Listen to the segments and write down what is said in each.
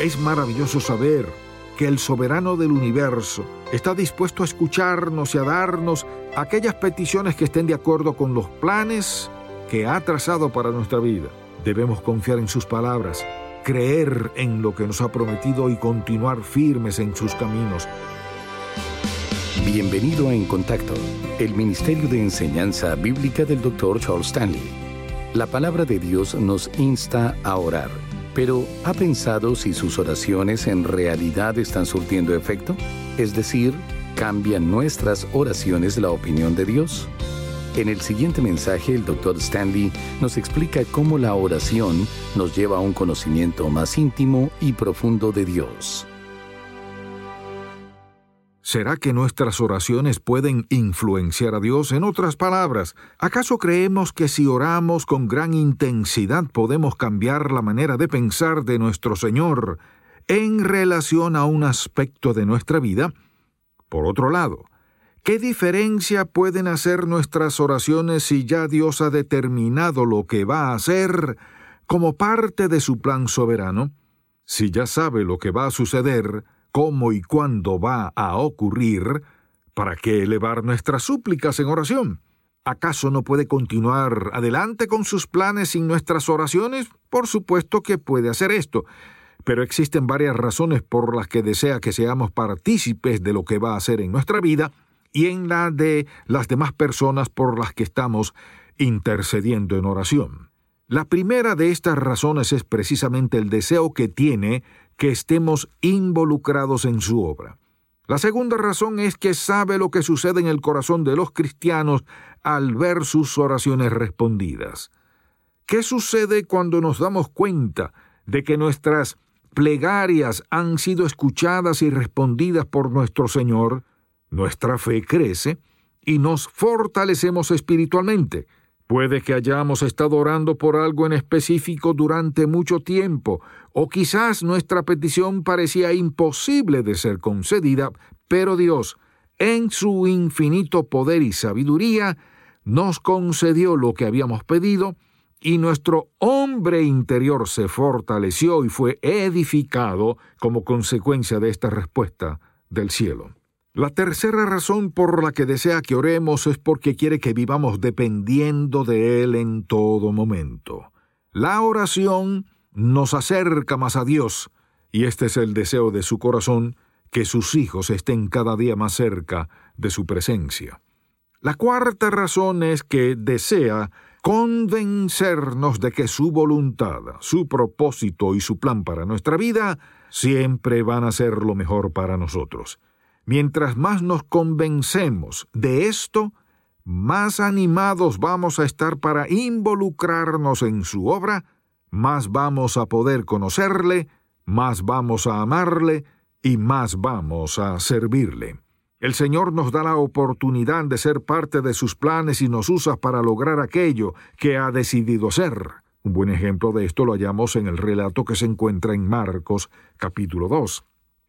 Es maravilloso saber que el soberano del universo está dispuesto a escucharnos y a darnos aquellas peticiones que estén de acuerdo con los planes que ha trazado para nuestra vida. Debemos confiar en sus palabras, creer en lo que nos ha prometido y continuar firmes en sus caminos. Bienvenido a En Contacto, el Ministerio de Enseñanza Bíblica del Dr. Charles Stanley. La palabra de Dios nos insta a orar pero ¿ha pensado si sus oraciones en realidad están surtiendo efecto? Es decir, ¿cambian nuestras oraciones la opinión de Dios? En el siguiente mensaje, el Dr. Stanley nos explica cómo la oración nos lleva a un conocimiento más íntimo y profundo de Dios. ¿Será que nuestras oraciones pueden influenciar a Dios? En otras palabras, ¿acaso creemos que si oramos con gran intensidad podemos cambiar la manera de pensar de nuestro Señor en relación a un aspecto de nuestra vida? Por otro lado, ¿qué diferencia pueden hacer nuestras oraciones si ya Dios ha determinado lo que va a hacer como parte de su plan soberano? Si ya sabe lo que va a suceder, cómo y cuándo va a ocurrir, ¿para qué elevar nuestras súplicas en oración? ¿Acaso no puede continuar adelante con sus planes sin nuestras oraciones? Por supuesto que puede hacer esto, pero existen varias razones por las que desea que seamos partícipes de lo que va a hacer en nuestra vida y en la de las demás personas por las que estamos intercediendo en oración. La primera de estas razones es precisamente el deseo que tiene que estemos involucrados en su obra. La segunda razón es que sabe lo que sucede en el corazón de los cristianos al ver sus oraciones respondidas. ¿Qué sucede cuando nos damos cuenta de que nuestras plegarias han sido escuchadas y respondidas por nuestro Señor? Nuestra fe crece y nos fortalecemos espiritualmente. Puede que hayamos estado orando por algo en específico durante mucho tiempo, o quizás nuestra petición parecía imposible de ser concedida, pero Dios, en su infinito poder y sabiduría, nos concedió lo que habíamos pedido, y nuestro hombre interior se fortaleció y fue edificado como consecuencia de esta respuesta del cielo. La tercera razón por la que desea que oremos es porque quiere que vivamos dependiendo de Él en todo momento. La oración nos acerca más a Dios, y este es el deseo de su corazón, que sus hijos estén cada día más cerca de su presencia. La cuarta razón es que desea convencernos de que su voluntad, su propósito y su plan para nuestra vida siempre van a ser lo mejor para nosotros. Mientras más nos convencemos de esto, más animados vamos a estar para involucrarnos en su obra, más vamos a poder conocerle, más vamos a amarle y más vamos a servirle. El Señor nos da la oportunidad de ser parte de sus planes y nos usa para lograr aquello que ha decidido ser. Un buen ejemplo de esto lo hallamos en el relato que se encuentra en Marcos capítulo 2.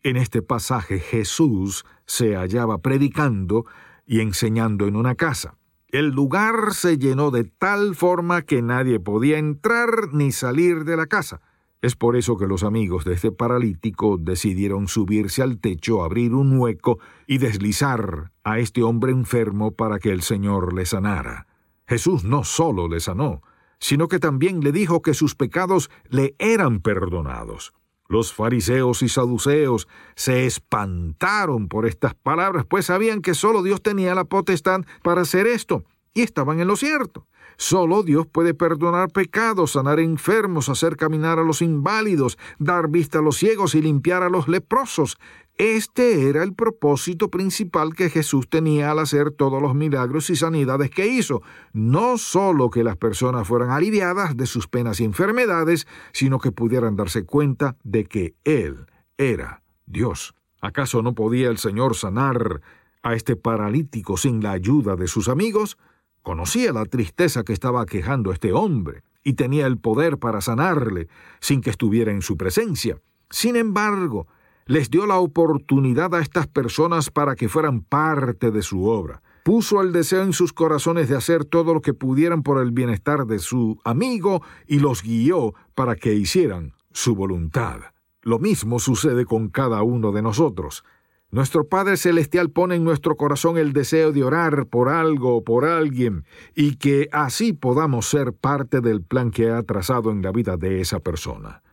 En este pasaje Jesús se hallaba predicando y enseñando en una casa. El lugar se llenó de tal forma que nadie podía entrar ni salir de la casa. Es por eso que los amigos de este paralítico decidieron subirse al techo, abrir un hueco y deslizar a este hombre enfermo para que el Señor le sanara. Jesús no solo le sanó, sino que también le dijo que sus pecados le eran perdonados. Los fariseos y saduceos se espantaron por estas palabras, pues sabían que solo Dios tenía la potestad para hacer esto, y estaban en lo cierto. Solo Dios puede perdonar pecados, sanar enfermos, hacer caminar a los inválidos, dar vista a los ciegos y limpiar a los leprosos. Este era el propósito principal que Jesús tenía al hacer todos los milagros y sanidades que hizo. No solo que las personas fueran aliviadas de sus penas y enfermedades, sino que pudieran darse cuenta de que Él era Dios. ¿Acaso no podía el Señor sanar a este paralítico sin la ayuda de sus amigos? Conocía la tristeza que estaba quejando a este hombre y tenía el poder para sanarle sin que estuviera en su presencia. Sin embargo, les dio la oportunidad a estas personas para que fueran parte de su obra. Puso el deseo en sus corazones de hacer todo lo que pudieran por el bienestar de su amigo y los guió para que hicieran su voluntad. Lo mismo sucede con cada uno de nosotros. Nuestro Padre Celestial pone en nuestro corazón el deseo de orar por algo o por alguien y que así podamos ser parte del plan que ha trazado en la vida de esa persona.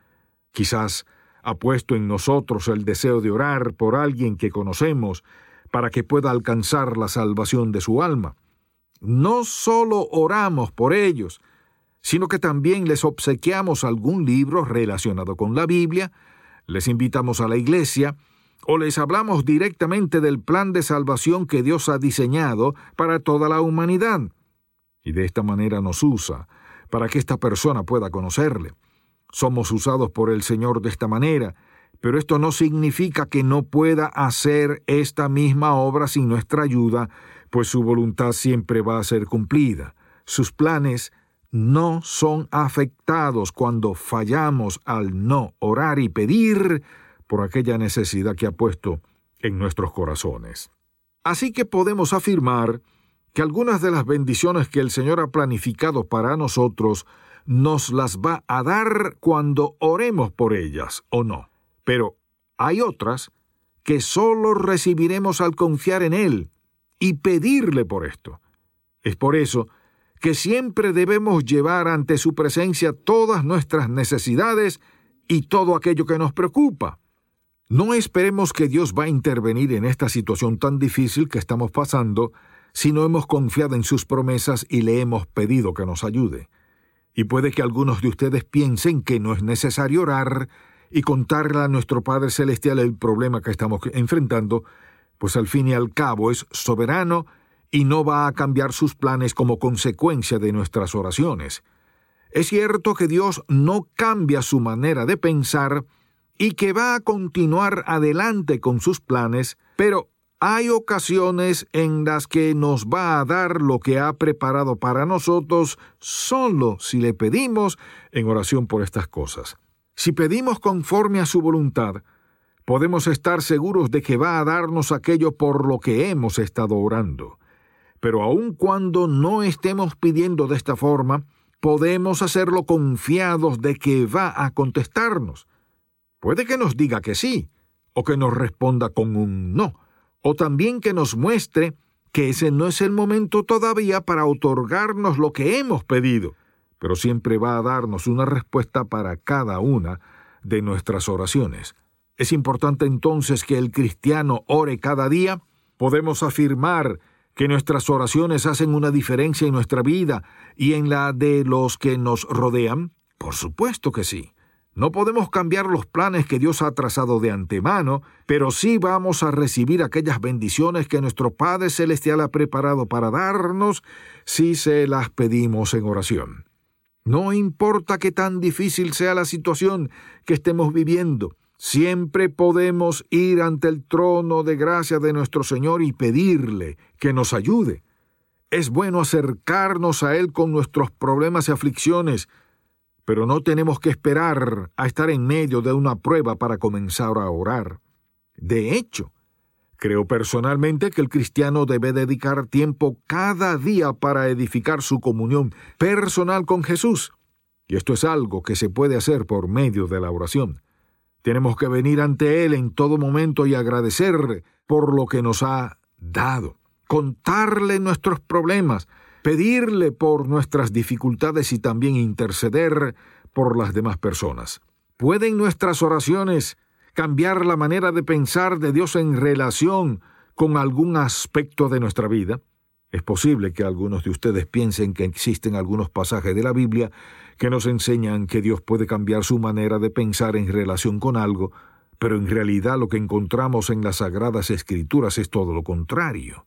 Quizás ha puesto en nosotros el deseo de orar por alguien que conocemos para que pueda alcanzar la salvación de su alma. No solo oramos por ellos, sino que también les obsequiamos algún libro relacionado con la Biblia, les invitamos a la iglesia, o les hablamos directamente del plan de salvación que Dios ha diseñado para toda la humanidad. Y de esta manera nos usa para que esta persona pueda conocerle. Somos usados por el Señor de esta manera, pero esto no significa que no pueda hacer esta misma obra sin nuestra ayuda, pues su voluntad siempre va a ser cumplida. Sus planes no son afectados cuando fallamos al no orar y pedir por aquella necesidad que ha puesto en nuestros corazones. Así que podemos afirmar que algunas de las bendiciones que el Señor ha planificado para nosotros nos las va a dar cuando oremos por ellas o no. Pero hay otras que solo recibiremos al confiar en Él y pedirle por esto. Es por eso que siempre debemos llevar ante su presencia todas nuestras necesidades y todo aquello que nos preocupa. No esperemos que Dios va a intervenir en esta situación tan difícil que estamos pasando si no hemos confiado en sus promesas y le hemos pedido que nos ayude. Y puede que algunos de ustedes piensen que no es necesario orar y contarle a nuestro Padre Celestial el problema que estamos enfrentando, pues al fin y al cabo es soberano y no va a cambiar sus planes como consecuencia de nuestras oraciones. Es cierto que Dios no cambia su manera de pensar, y que va a continuar adelante con sus planes, pero hay ocasiones en las que nos va a dar lo que ha preparado para nosotros solo si le pedimos en oración por estas cosas. Si pedimos conforme a su voluntad, podemos estar seguros de que va a darnos aquello por lo que hemos estado orando. Pero aun cuando no estemos pidiendo de esta forma, podemos hacerlo confiados de que va a contestarnos. Puede que nos diga que sí, o que nos responda con un no, o también que nos muestre que ese no es el momento todavía para otorgarnos lo que hemos pedido, pero siempre va a darnos una respuesta para cada una de nuestras oraciones. Es importante entonces que el cristiano ore cada día. Podemos afirmar que nuestras oraciones hacen una diferencia en nuestra vida y en la de los que nos rodean. Por supuesto que sí. No podemos cambiar los planes que Dios ha trazado de antemano, pero sí vamos a recibir aquellas bendiciones que nuestro Padre Celestial ha preparado para darnos si se las pedimos en oración. No importa qué tan difícil sea la situación que estemos viviendo, siempre podemos ir ante el trono de gracia de nuestro Señor y pedirle que nos ayude. Es bueno acercarnos a Él con nuestros problemas y aflicciones, pero no tenemos que esperar a estar en medio de una prueba para comenzar a orar. De hecho, creo personalmente que el cristiano debe dedicar tiempo cada día para edificar su comunión personal con Jesús. Y esto es algo que se puede hacer por medio de la oración. Tenemos que venir ante Él en todo momento y agradecerle por lo que nos ha dado, contarle nuestros problemas, pedirle por nuestras dificultades y también interceder por las demás personas. ¿Pueden nuestras oraciones cambiar la manera de pensar de Dios en relación con algún aspecto de nuestra vida? Es posible que algunos de ustedes piensen que existen algunos pasajes de la Biblia que nos enseñan que Dios puede cambiar su manera de pensar en relación con algo, pero en realidad lo que encontramos en las Sagradas Escrituras es todo lo contrario.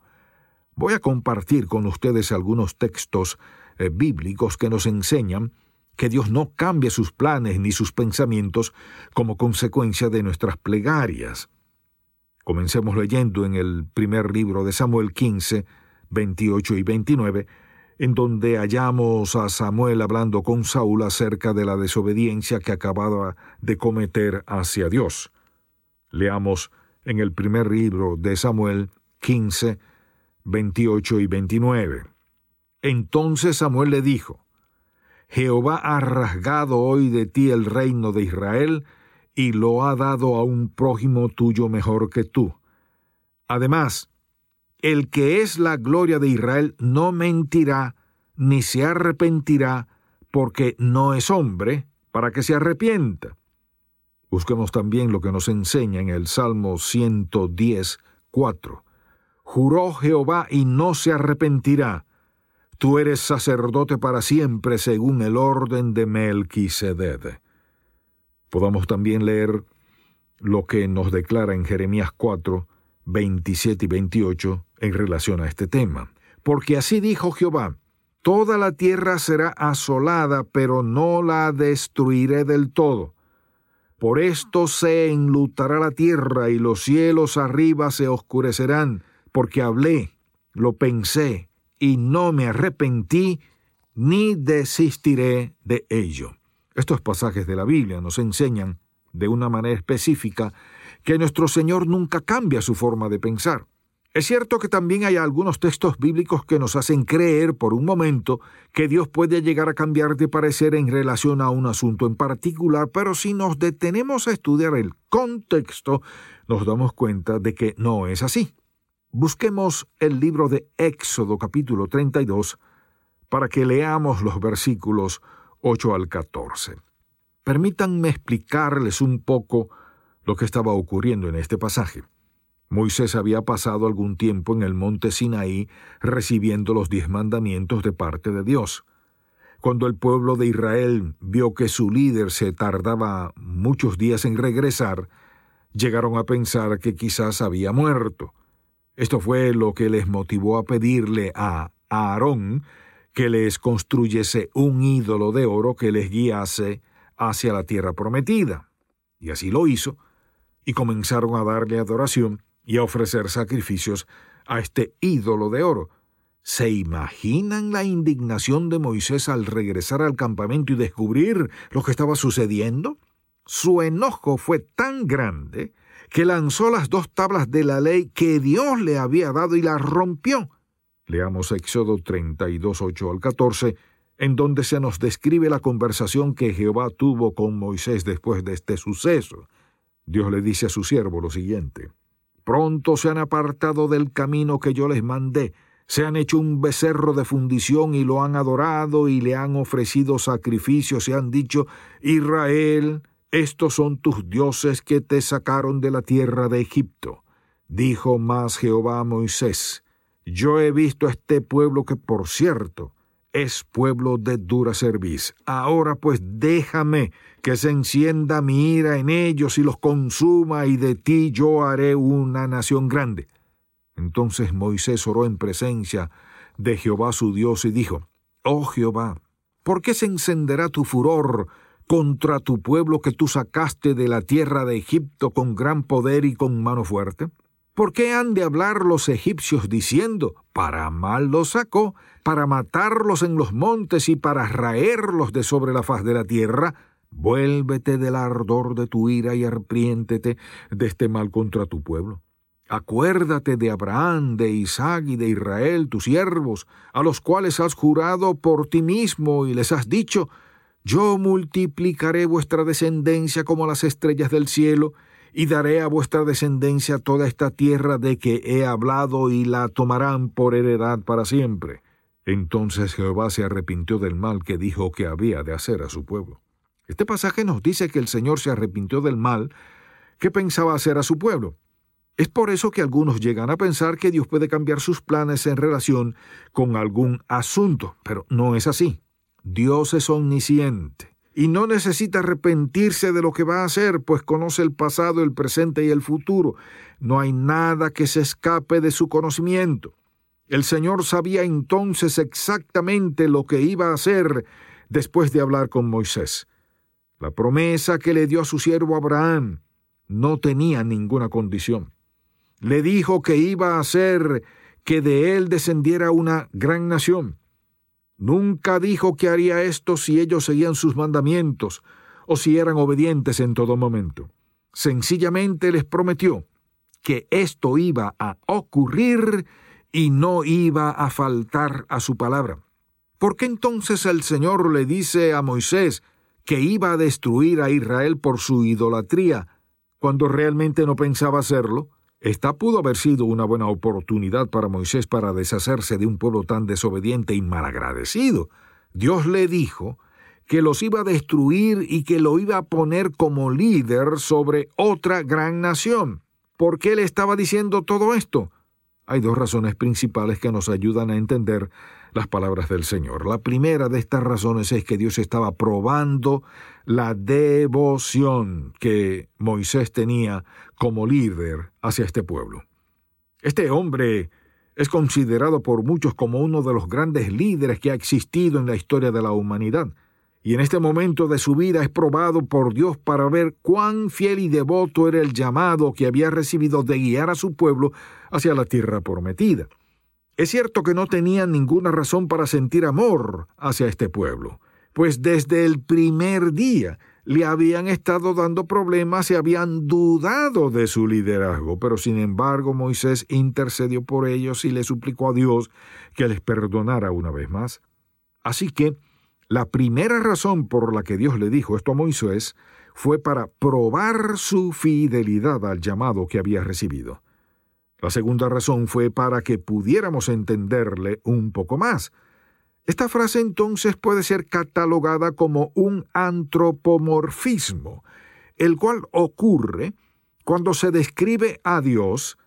Voy a compartir con ustedes algunos textos eh, bíblicos que nos enseñan que Dios no cambia sus planes ni sus pensamientos como consecuencia de nuestras plegarias. Comencemos leyendo en el primer libro de Samuel 15, 28 y 29, en donde hallamos a Samuel hablando con Saúl acerca de la desobediencia que acababa de cometer hacia Dios. Leamos en el primer libro de Samuel 15, 28 y 29. Entonces Samuel le dijo, Jehová ha rasgado hoy de ti el reino de Israel y lo ha dado a un prójimo tuyo mejor que tú. Además, el que es la gloria de Israel no mentirá ni se arrepentirá porque no es hombre para que se arrepienta. Busquemos también lo que nos enseña en el Salmo 110, 4. Juró Jehová y no se arrepentirá. Tú eres sacerdote para siempre según el orden de Melquisedec. Podamos también leer lo que nos declara en Jeremías 4, 27 y 28 en relación a este tema. Porque así dijo Jehová, Toda la tierra será asolada, pero no la destruiré del todo. Por esto se enlutará la tierra y los cielos arriba se oscurecerán, porque hablé, lo pensé, y no me arrepentí, ni desistiré de ello. Estos pasajes de la Biblia nos enseñan, de una manera específica, que nuestro Señor nunca cambia su forma de pensar. Es cierto que también hay algunos textos bíblicos que nos hacen creer por un momento que Dios puede llegar a cambiar de parecer en relación a un asunto en particular, pero si nos detenemos a estudiar el contexto, nos damos cuenta de que no es así. Busquemos el libro de Éxodo capítulo 32 para que leamos los versículos 8 al 14. Permítanme explicarles un poco lo que estaba ocurriendo en este pasaje. Moisés había pasado algún tiempo en el monte Sinaí recibiendo los diez mandamientos de parte de Dios. Cuando el pueblo de Israel vio que su líder se tardaba muchos días en regresar, llegaron a pensar que quizás había muerto. Esto fue lo que les motivó a pedirle a Aarón que les construyese un ídolo de oro que les guiase hacia la tierra prometida. Y así lo hizo, y comenzaron a darle adoración y a ofrecer sacrificios a este ídolo de oro. ¿Se imaginan la indignación de Moisés al regresar al campamento y descubrir lo que estaba sucediendo? Su enojo fue tan grande que lanzó las dos tablas de la ley que Dios le había dado y las rompió. Leamos Éxodo 32, 8 al 14, en donde se nos describe la conversación que Jehová tuvo con Moisés después de este suceso. Dios le dice a su siervo lo siguiente. Pronto se han apartado del camino que yo les mandé, se han hecho un becerro de fundición y lo han adorado y le han ofrecido sacrificios y han dicho, Israel, estos son tus dioses que te sacaron de la tierra de Egipto. Dijo más Jehová a Moisés, yo he visto a este pueblo que, por cierto, es pueblo de dura cerviz. Ahora pues déjame que se encienda mi ira en ellos y los consuma, y de ti yo haré una nación grande. Entonces Moisés oró en presencia de Jehová su Dios y dijo, Oh Jehová, ¿por qué se encenderá tu furor contra tu pueblo que tú sacaste de la tierra de Egipto con gran poder y con mano fuerte? ¿Por qué han de hablar los egipcios diciendo, para mal los sacó, para matarlos en los montes y para raerlos de sobre la faz de la tierra? Vuélvete del ardor de tu ira y arpiéntete de este mal contra tu pueblo. Acuérdate de Abraham, de Isaac y de Israel, tus siervos, a los cuales has jurado por ti mismo y les has dicho, yo multiplicaré vuestra descendencia como las estrellas del cielo, y daré a vuestra descendencia toda esta tierra de que he hablado y la tomarán por heredad para siempre. Entonces Jehová se arrepintió del mal que dijo que había de hacer a su pueblo. Este pasaje nos dice que el Señor se arrepintió del mal que pensaba hacer a su pueblo. Es por eso que algunos llegan a pensar que Dios puede cambiar sus planes en relación con algún asunto, pero no es así. Dios es omnisciente y no necesita arrepentirse de lo que va a hacer, pues conoce el pasado, el presente y el futuro. No hay nada que se escape de su conocimiento. El Señor sabía entonces exactamente lo que iba a hacer después de hablar con Moisés. La promesa que le dio a su siervo Abraham no tenía ninguna condición. Le dijo que iba a hacer que de él descendiera una gran nación. Nunca dijo que haría esto si ellos seguían sus mandamientos o si eran obedientes en todo momento. Sencillamente les prometió que esto iba a ocurrir y no iba a faltar a su palabra. ¿Por qué entonces el Señor le dice a Moisés que iba a destruir a Israel por su idolatría cuando realmente no pensaba hacerlo? Esta pudo haber sido una buena oportunidad para Moisés para deshacerse de un pueblo tan desobediente y malagradecido. Dios le dijo que los iba a destruir y que lo iba a poner como líder sobre otra gran nación. ¿Por qué le estaba diciendo todo esto? Hay dos razones principales que nos ayudan a entender las palabras del Señor. La primera de estas razones es que Dios estaba probando la devoción que Moisés tenía como líder hacia este pueblo. Este hombre es considerado por muchos como uno de los grandes líderes que ha existido en la historia de la humanidad, y en este momento de su vida es probado por Dios para ver cuán fiel y devoto era el llamado que había recibido de guiar a su pueblo hacia la tierra prometida. Es cierto que no tenía ninguna razón para sentir amor hacia este pueblo, pues desde el primer día le habían estado dando problemas y habían dudado de su liderazgo, pero sin embargo Moisés intercedió por ellos y le suplicó a Dios que les perdonara una vez más. Así que la primera razón por la que Dios le dijo esto a Moisés fue para probar su fidelidad al llamado que había recibido. La segunda razón fue para que pudiéramos entenderle un poco más. Esta frase entonces puede ser catalogada como un antropomorfismo, el cual ocurre cuando se describe a Dios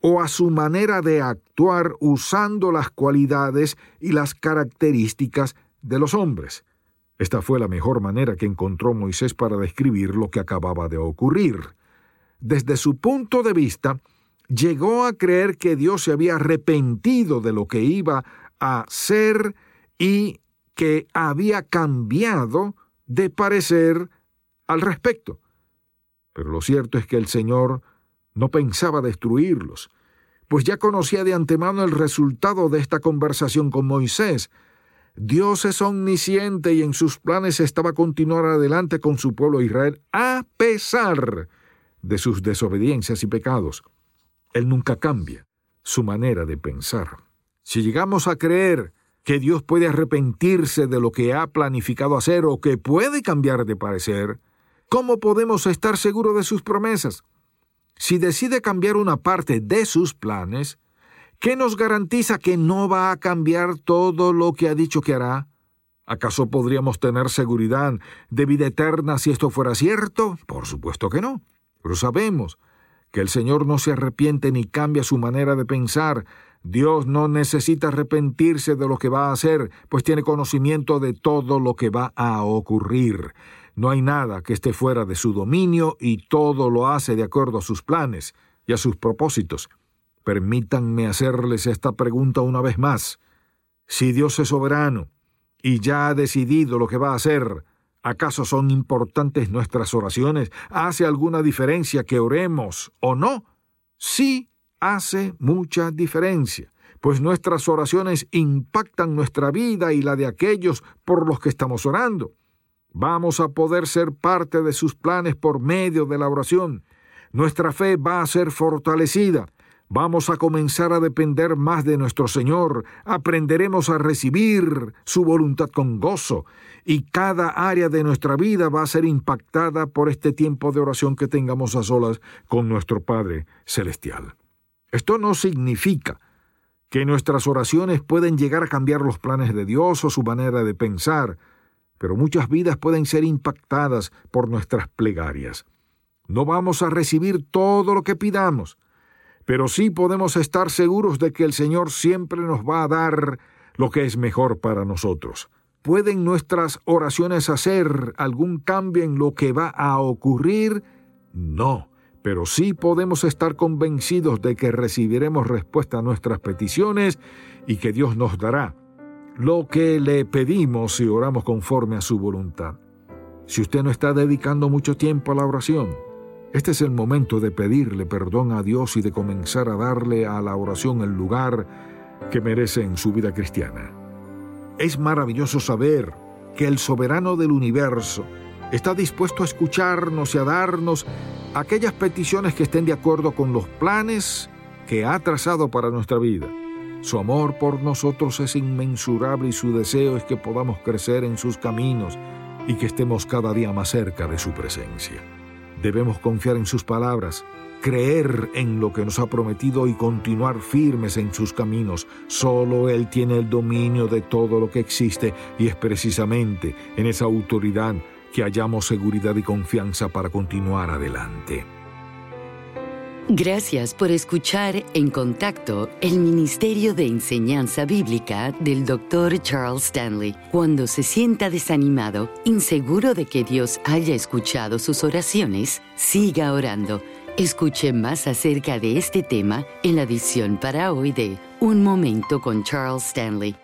o a su manera de actuar usando las cualidades y las características de los hombres. Esta fue la mejor manera que encontró Moisés para describir lo que acababa de ocurrir. Desde su punto de vista, llegó a creer que Dios se había arrepentido de lo que iba a ser y que había cambiado de parecer al respecto. Pero lo cierto es que el Señor no pensaba destruirlos, pues ya conocía de antemano el resultado de esta conversación con Moisés. Dios es omnisciente y en sus planes estaba continuar adelante con su pueblo Israel a pesar de sus desobediencias y pecados. Él nunca cambia su manera de pensar. Si llegamos a creer que Dios puede arrepentirse de lo que ha planificado hacer o que puede cambiar de parecer, ¿cómo podemos estar seguros de sus promesas? Si decide cambiar una parte de sus planes, ¿qué nos garantiza que no va a cambiar todo lo que ha dicho que hará? ¿Acaso podríamos tener seguridad de vida eterna si esto fuera cierto? Por supuesto que no. Pero sabemos que el Señor no se arrepiente ni cambia su manera de pensar, Dios no necesita arrepentirse de lo que va a hacer, pues tiene conocimiento de todo lo que va a ocurrir. No hay nada que esté fuera de su dominio y todo lo hace de acuerdo a sus planes y a sus propósitos. Permítanme hacerles esta pregunta una vez más. Si Dios es soberano y ya ha decidido lo que va a hacer, ¿acaso son importantes nuestras oraciones? ¿Hace alguna diferencia que oremos o no? Sí hace mucha diferencia, pues nuestras oraciones impactan nuestra vida y la de aquellos por los que estamos orando. Vamos a poder ser parte de sus planes por medio de la oración. Nuestra fe va a ser fortalecida. Vamos a comenzar a depender más de nuestro Señor, aprenderemos a recibir su voluntad con gozo, y cada área de nuestra vida va a ser impactada por este tiempo de oración que tengamos a solas con nuestro Padre Celestial. Esto no significa que nuestras oraciones pueden llegar a cambiar los planes de Dios o su manera de pensar, pero muchas vidas pueden ser impactadas por nuestras plegarias. No vamos a recibir todo lo que pidamos, pero sí podemos estar seguros de que el Señor siempre nos va a dar lo que es mejor para nosotros. ¿Pueden nuestras oraciones hacer algún cambio en lo que va a ocurrir? No, pero sí podemos estar convencidos de que recibiremos respuesta a nuestras peticiones y que Dios nos dará lo que le pedimos si oramos conforme a su voluntad. Si usted no está dedicando mucho tiempo a la oración, este es el momento de pedirle perdón a Dios y de comenzar a darle a la oración el lugar que merece en su vida cristiana. Es maravilloso saber que el soberano del universo está dispuesto a escucharnos y a darnos aquellas peticiones que estén de acuerdo con los planes que ha trazado para nuestra vida. Su amor por nosotros es inmensurable y su deseo es que podamos crecer en sus caminos y que estemos cada día más cerca de su presencia. Debemos confiar en sus palabras, creer en lo que nos ha prometido y continuar firmes en sus caminos. Solo Él tiene el dominio de todo lo que existe y es precisamente en esa autoridad que hallamos seguridad y confianza para continuar adelante. Gracias por escuchar En Contacto, el Ministerio de Enseñanza Bíblica del Dr. Charles Stanley. Cuando se sienta desanimado, inseguro de que Dios haya escuchado sus oraciones, siga orando. Escuche más acerca de este tema en la edición para hoy de Un Momento con Charles Stanley.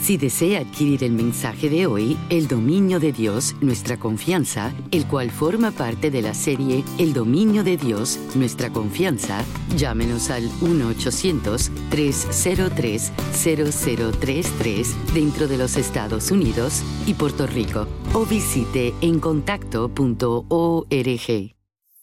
Si desea adquirir el mensaje de hoy, El dominio de Dios, nuestra confianza, el cual forma parte de la serie El dominio de Dios, nuestra confianza, llámenos al 1-800-303-0033 dentro de los Estados Unidos y Puerto Rico o visite encontacto.org.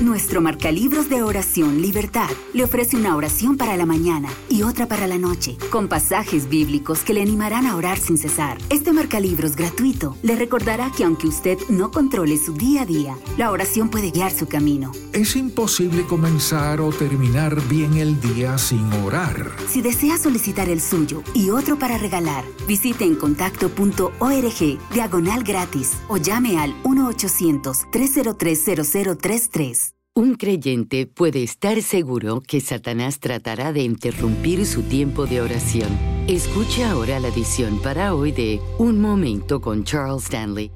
Nuestro marcalibros de oración Libertad le ofrece una oración para la mañana y otra para la noche, con pasajes bíblicos que le animarán a orar sin cesar. Este marcalibros gratuito le recordará que aunque usted no controle su día a día, la oración puede guiar su camino. Es imposible comenzar o terminar bien el día sin orar. Si desea solicitar el suyo y otro para regalar, visite en contacto.org diagonal gratis o llame al 1-800-303-0033. Un creyente puede estar seguro que Satanás tratará de interrumpir su tiempo de oración. Escuche ahora la edición para hoy de Un Momento con Charles Stanley.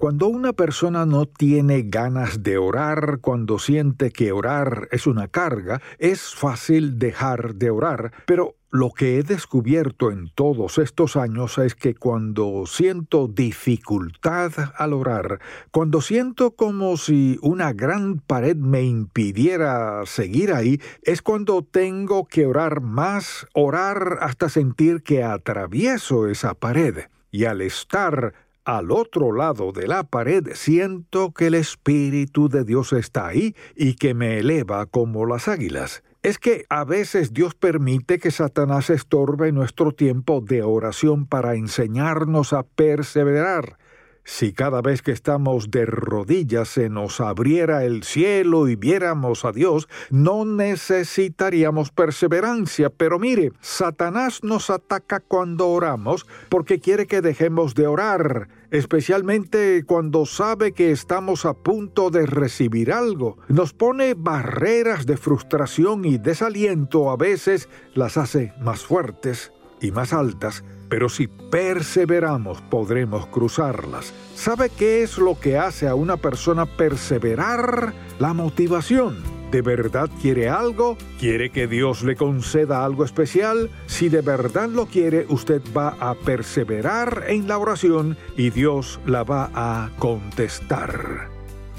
Cuando una persona no tiene ganas de orar, cuando siente que orar es una carga, es fácil dejar de orar, pero lo que he descubierto en todos estos años es que cuando siento dificultad al orar, cuando siento como si una gran pared me impidiera seguir ahí, es cuando tengo que orar más, orar hasta sentir que atravieso esa pared. Y al estar al otro lado de la pared siento que el Espíritu de Dios está ahí y que me eleva como las águilas. Es que a veces Dios permite que Satanás estorbe nuestro tiempo de oración para enseñarnos a perseverar. Si cada vez que estamos de rodillas se nos abriera el cielo y viéramos a Dios, no necesitaríamos perseverancia. Pero mire, Satanás nos ataca cuando oramos porque quiere que dejemos de orar, especialmente cuando sabe que estamos a punto de recibir algo. Nos pone barreras de frustración y desaliento, a veces las hace más fuertes y más altas pero si perseveramos podremos cruzarlas. ¿Sabe qué es lo que hace a una persona perseverar? La motivación. ¿De verdad quiere algo? ¿Quiere que Dios le conceda algo especial? Si de verdad lo quiere, usted va a perseverar en la oración y Dios la va a contestar.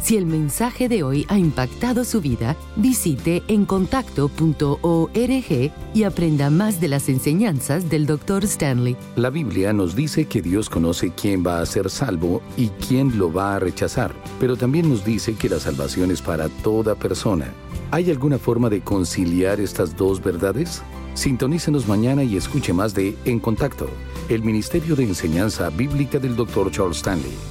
Si el mensaje de hoy ha impactado su vida, visite encontacto.org y aprenda más de las enseñanzas del Dr. Stanley. La Biblia nos dice que Dios conoce quién va a ser salvo y quién lo va a rechazar, pero también nos dice que la salvación es para toda persona. ¿Hay alguna forma de conciliar estas dos verdades? Sintonícenos mañana y escuche más de En Contacto, el Ministerio de Enseñanza Bíblica del Dr. Charles Stanley.